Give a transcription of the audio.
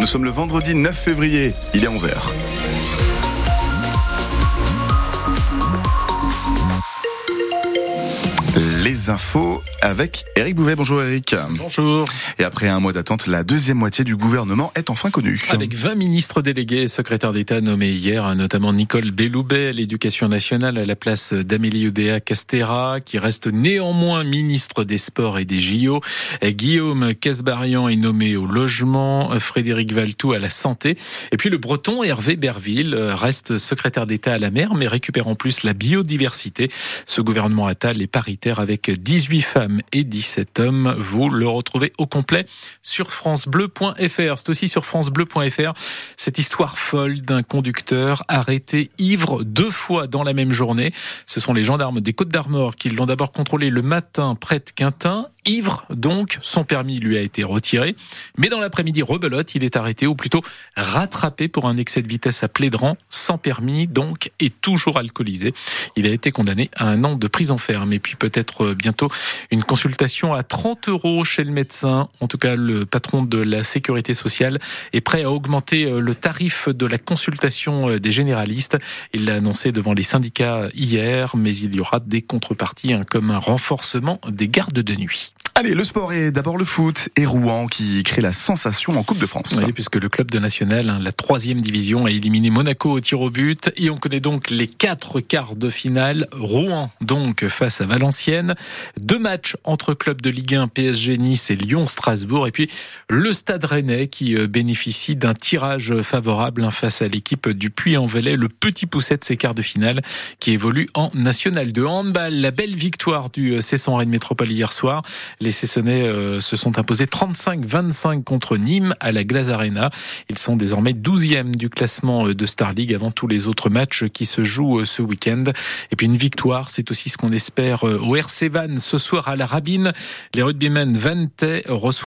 Nous sommes le vendredi 9 février, il est 11h. Les infos avec Eric Bouvet. Bonjour Eric. Bonjour. Et après un mois d'attente, la deuxième moitié du gouvernement est enfin connue. Avec 20 ministres délégués et secrétaires d'État nommés hier, notamment Nicole Belloubet à l'éducation nationale à la place d'Amélie Oudéa Castera, qui reste néanmoins ministre des Sports et des JO. Guillaume Casbarian est nommé au logement, Frédéric Valtou à la santé. Et puis le breton Hervé Berville reste secrétaire d'État à la mer, mais récupère en plus la biodiversité. Ce gouvernement Attal est paritaire avec 18 femmes et 17 hommes. Vous le retrouvez au complet sur francebleu.fr. C'est aussi sur francebleu.fr cette histoire folle d'un conducteur arrêté ivre deux fois dans la même journée. Ce sont les gendarmes des Côtes d'Armor qui l'ont d'abord contrôlé le matin près de Quintin. Ivre, donc, son permis lui a été retiré. Mais dans l'après-midi, rebelote, il est arrêté, ou plutôt rattrapé pour un excès de vitesse à Plédran, sans permis, donc, et toujours alcoolisé. Il a été condamné à un an de prison ferme. Et puis peut-être bientôt une consultation à 30 euros chez le médecin. En tout cas, le patron de la sécurité sociale est prêt à augmenter le tarif de la consultation des généralistes. Il l'a annoncé devant les syndicats hier, mais il y aura des contreparties, hein, comme un renforcement des gardes de nuit. Allez, le sport est d'abord le foot et Rouen qui crée la sensation en Coupe de France. Oui, puisque le club de national, hein, la troisième division, a éliminé Monaco au tir au but et on connaît donc les quatre quarts de finale. Rouen donc face à Valenciennes. Deux matchs entre clubs de Ligue 1, PSG Nice et Lyon Strasbourg. Et puis le Stade Rennais qui euh, bénéficie d'un tirage favorable hein, face à l'équipe du Puy-en-Velay, le petit pousset de ses quarts de finale qui évolue en National de handball. La belle victoire du euh, Cesson Rennes Métropole hier soir. Cessonnais euh, se sont imposés 35-25 contre Nîmes à la Glace Arena. Ils sont désormais 12e du classement de Star League avant tous les autres matchs qui se jouent ce week-end. Et puis une victoire, c'est aussi ce qu'on espère au RC Van ce soir à la Rabine. Les rugbymen Vantais reçoivent